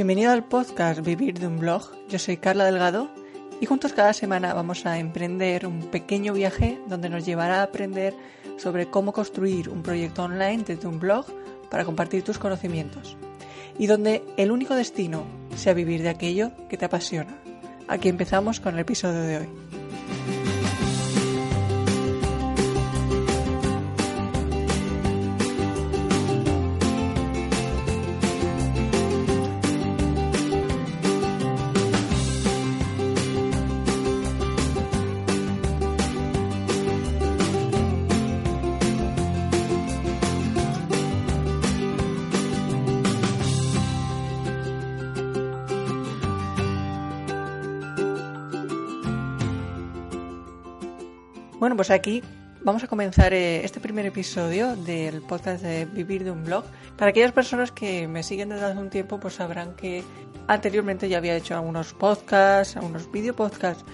Bienvenido al podcast Vivir de un blog. Yo soy Carla Delgado y juntos cada semana vamos a emprender un pequeño viaje donde nos llevará a aprender sobre cómo construir un proyecto online desde un blog para compartir tus conocimientos y donde el único destino sea vivir de aquello que te apasiona. Aquí empezamos con el episodio de hoy. Bueno, pues aquí vamos a comenzar eh, este primer episodio del podcast de Vivir de un blog. Para aquellas personas que me siguen desde hace un tiempo, pues sabrán que anteriormente ya había hecho algunos podcasts, algunos video podcasts.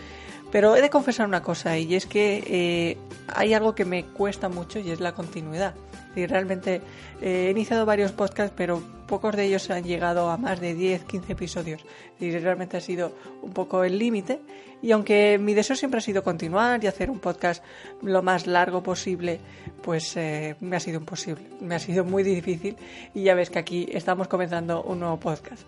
Pero he de confesar una cosa y es que eh, hay algo que me cuesta mucho y es la continuidad. Y realmente eh, he iniciado varios podcasts, pero pocos de ellos han llegado a más de 10, 15 episodios. Y realmente ha sido un poco el límite. Y aunque mi deseo siempre ha sido continuar y hacer un podcast lo más largo posible, pues eh, me ha sido imposible. Me ha sido muy difícil. Y ya ves que aquí estamos comenzando un nuevo podcast.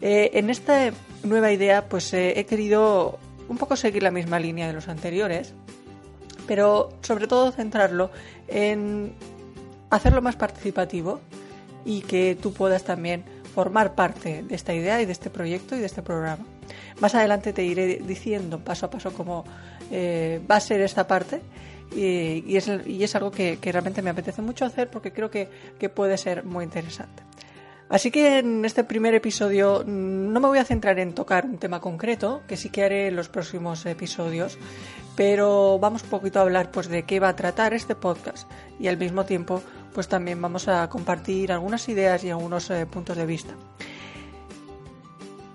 En esta nueva idea, pues he querido un poco seguir la misma línea de los anteriores, pero sobre todo centrarlo en hacerlo más participativo y que tú puedas también formar parte de esta idea y de este proyecto y de este programa. Más adelante te iré diciendo paso a paso cómo eh, va a ser esta parte y, es, algo que, realmente me apetece mucho hacer porque creo que, que puede ser muy interesante. Así que en este primer episodio mm, no me voy a centrar en tocar un tema concreto, que sí que haré en los próximos episodios, pero vamos un poquito a hablar pues de qué va a tratar este podcast y al mismo tiempo pues también vamos a compartir algunas ideas y algunos eh, puntos de vista.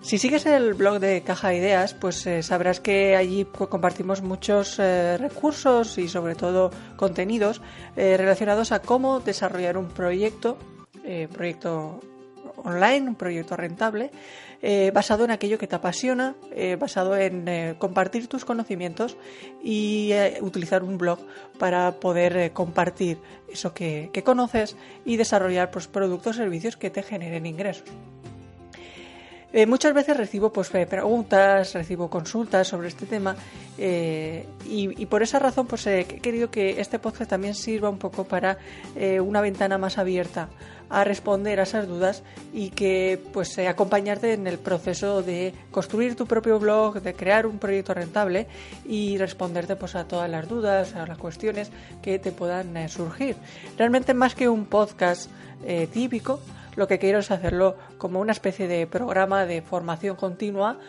Si sigues el blog de Caja Ideas, pues eh, sabrás que allí compartimos muchos eh, recursos y sobre todo contenidos relacionados a cómo desarrollar un proyecto, proyecto online, un proyecto rentable, eh, basado en aquello que te apasiona, eh, basado en eh, compartir tus conocimientos y utilizar un blog para poder compartir eso que, conoces y desarrollar pues, productos o servicios que te generen ingresos. Muchas veces recibo pues, preguntas, recibo consultas sobre este tema y, y, por esa razón pues, he querido que este podcast también sirva un poco para una ventana más abierta a responder a esas dudas y que pues eh, acompañarte en el proceso de construir tu propio blog, de crear un proyecto rentable y responderte pues a todas las dudas, a las cuestiones que te puedan eh, surgir. Realmente más que un podcast eh, típico, lo que quiero es hacerlo como una especie de programa de formación continua,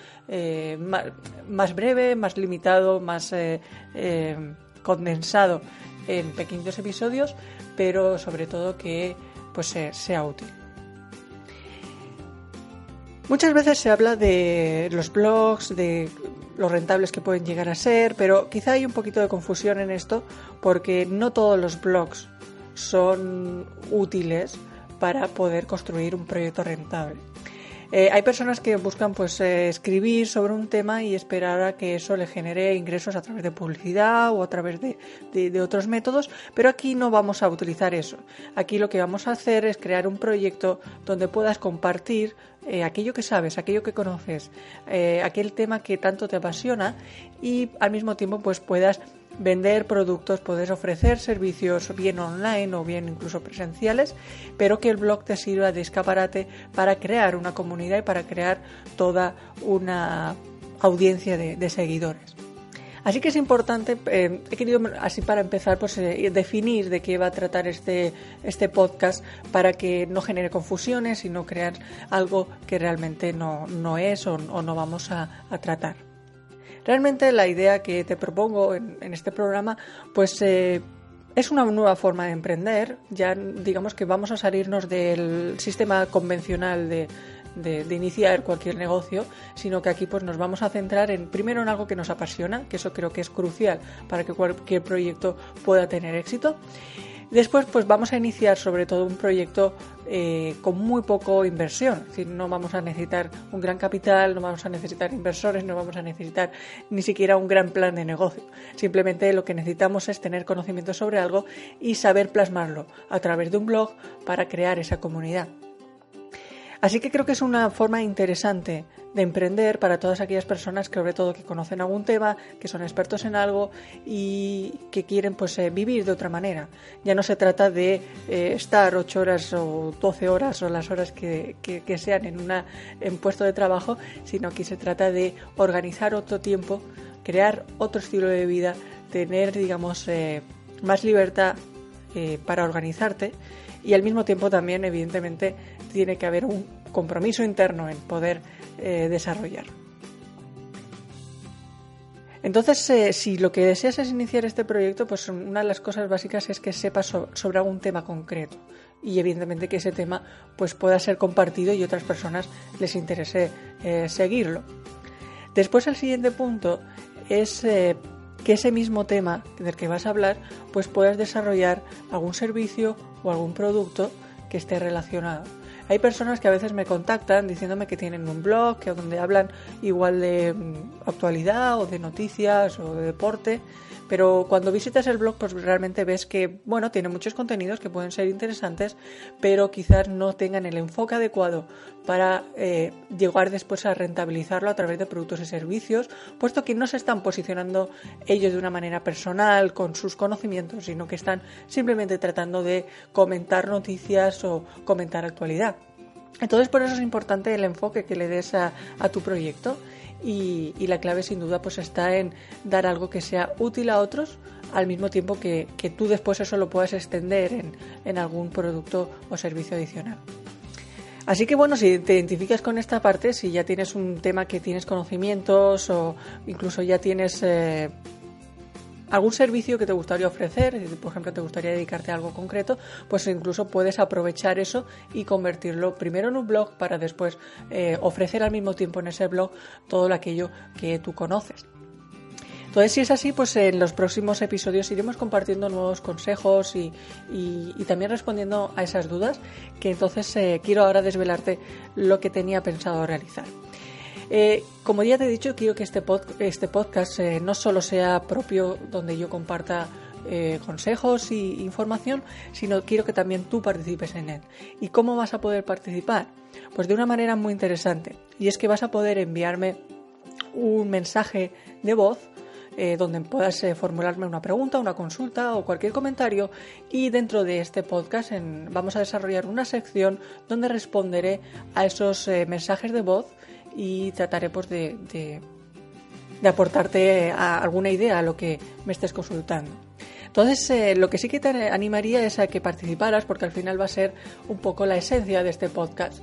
más, breve, más limitado, más condensado en pequeños episodios, pero sobre todo que pues sea útil. Muchas veces se habla de los blogs, de los rentables que pueden llegar a ser, pero quizá hay un poquito de confusión en esto porque no todos los blogs son útiles para poder construir un proyecto rentable. Eh, hay personas que buscan pues eh, escribir sobre un tema y esperar a que eso le genere ingresos a través de publicidad o a través de, otros métodos, pero aquí no vamos a utilizar eso. Aquí lo que vamos a hacer es crear un proyecto donde puedas compartir eh, aquello que sabes, aquello que conoces, aquel tema que tanto te apasiona y al mismo tiempo pues puedas vender productos, poder ofrecer servicios bien online o bien incluso presenciales, pero que el blog te sirva de escaparate para crear una comunidad y para crear toda una audiencia de, seguidores. Así que es importante, eh, he querido así para empezar, pues eh, definir de qué va a tratar este, este podcast para que no genere confusiones y no crear algo que realmente no, no es o, no vamos a tratar. Realmente la idea que te propongo en, este programa, pues eh, es una nueva forma de emprender. Ya digamos que vamos a salirnos del sistema convencional de, iniciar cualquier negocio, sino que aquí pues nos vamos a centrar en primero en algo que nos apasiona, que eso creo que es crucial para que cualquier proyecto pueda tener éxito. Después, pues vamos a iniciar sobre todo un proyecto eh, con muy poco inversión. Es decir, no vamos a necesitar un gran capital, no vamos a necesitar inversores, no vamos a necesitar ni siquiera un gran plan de negocio. Simplemente lo que necesitamos es tener conocimiento sobre algo y saber plasmarlo a través de un blog para crear esa comunidad. Así que creo que es una forma interesante de emprender para todas aquellas personas que sobre todo que conocen algún tema, que son expertos en algo y que quieren pues eh, vivir de otra manera. Ya no se trata de eh, estar ocho horas o doce horas o las horas que, sean en una en puesto de trabajo, sino que se trata de organizar otro tiempo, crear otro estilo de vida, tener digamos eh, más libertad para organizarte y al mismo tiempo también evidentemente tiene que haber un compromiso interno en poder eh, desarrollar. Entonces, eh, si lo que deseas es iniciar este proyecto, pues una de las cosas básicas es que sepas sobre algún tema concreto y evidentemente que ese tema pues pueda ser compartido y otras personas les interese eh, seguirlo. Después el siguiente punto es que ese mismo tema del que vas a hablar pues puedas desarrollar algún servicio o algún producto que esté relacionado. Hay personas que a veces me contactan diciéndome que tienen un blog, que donde hablan igual de mm, actualidad o de noticias o de deporte, pero cuando visitas el blog pues realmente ves que bueno tiene muchos contenidos que pueden ser interesantes pero quizás no tengan el enfoque adecuado para eh, llegar después a rentabilizarlo a través de productos y servicios puesto que no se están posicionando ellos de una manera personal con sus conocimientos sino que están simplemente tratando de comentar noticias o comentar actualidad entonces por eso es importante el enfoque que le des a, tu proyecto y, la clave sin duda pues está en dar algo que sea útil a otros al mismo tiempo que, tú después eso lo puedas extender en, en, algún producto o servicio adicional. Así que bueno, si te identificas con esta parte, si ya tienes un tema que tienes conocimientos o incluso ya tienes eh, algún servicio que te gustaría ofrecer, por ejemplo, te gustaría dedicarte a algo concreto, pues incluso puedes aprovechar eso y convertirlo primero en un blog para después eh, ofrecer al mismo tiempo en ese blog todo aquello que tú conoces. Entonces, si es así, pues en los próximos episodios iremos compartiendo nuevos consejos y, también respondiendo a esas dudas, que entonces eh, quiero ahora desvelarte lo que tenía pensado realizar. Eh, como ya te he dicho, quiero que este, este podcast eh, no solo sea propio donde yo comparta eh, consejos y información, sino quiero que también tú participes en él. ¿Y cómo vas a poder participar? Pues de una manera muy interesante. Y es que vas a poder enviarme un mensaje de voz donde puedas formularme una pregunta, una consulta o cualquier comentario y dentro de este podcast vamos a desarrollar una sección donde responderé a esos mensajes de voz y trataré pues, de, de, aportarte alguna idea a lo que me estés consultando. Entonces, eh, lo que sí que te animaría es a que participaras, porque al final va a ser un poco la esencia de este podcast.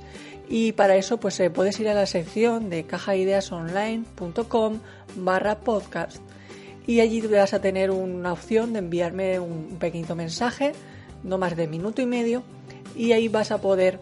Y para eso, pues eh, puedes ir a la sección de cajaideasonline.com barra podcast. Y allí vas a tener una opción de enviarme un pequeño mensaje, no más de minuto y medio, y ahí vas a poder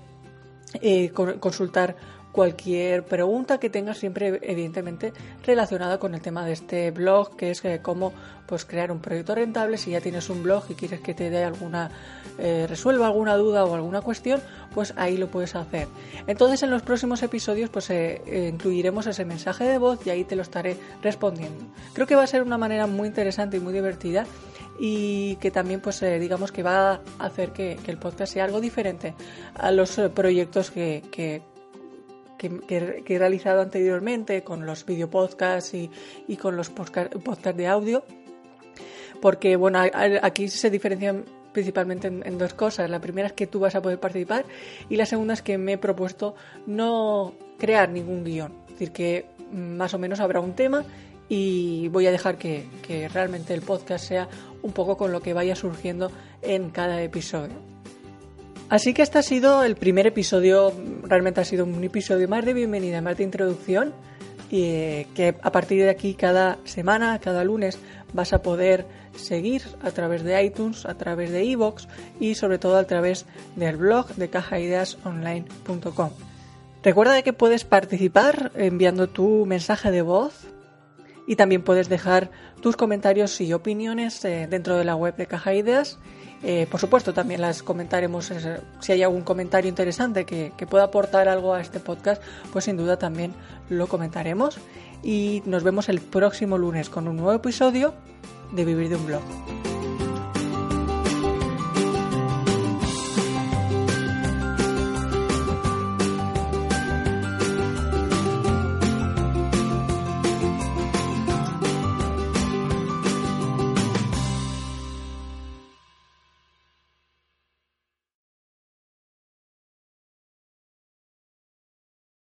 eh, consultar cualquier pregunta que tengas siempre evidentemente relacionada con el tema de este blog que es eh, cómo pues crear un proyecto rentable. Si ya tienes un blog y quieres que te dé alguna eh, resuelva alguna duda o alguna cuestión pues ahí lo puedes hacer. Entonces en los próximos episodios pues eh, incluiremos ese mensaje de voz y ahí te lo estaré respondiendo. Creo que va a ser una manera muy interesante y muy divertida y que también pues digamos que va a hacer que, el podcast sea algo diferente a los proyectos que, que, he realizado anteriormente con los videopodcasts y, y con los podcasts de audio. Porque, bueno, aquí se diferencian principalmente en, dos cosas. La primera es que tú vas a poder participar y la segunda es que me he propuesto no crear ningún guion. Es decir, que más o menos habrá un tema y voy a dejar que, que realmente el podcast sea un poco con lo que vaya surgiendo en cada episodio. Así que este ha sido el primer episodio, realmente ha sido un episodio más de bienvenida, más de introducción, y eh, que a partir de aquí cada semana, cada lunes, vas a poder seguir a través de iTunes, a través de iVoox y sobre todo a través del blog de cajaideasonline.com. Recuerda que puedes participar enviando tu mensaje de voz y también puedes dejar tus comentarios y opiniones eh, dentro de la web de Caja Ideas. Eh, por supuesto, también las comentaremos. si hay algún comentario interesante que, que pueda aportar algo a este podcast, pues sin duda también lo comentaremos. Y nos vemos el próximo lunes con un nuevo episodio de Vivir de un Blog.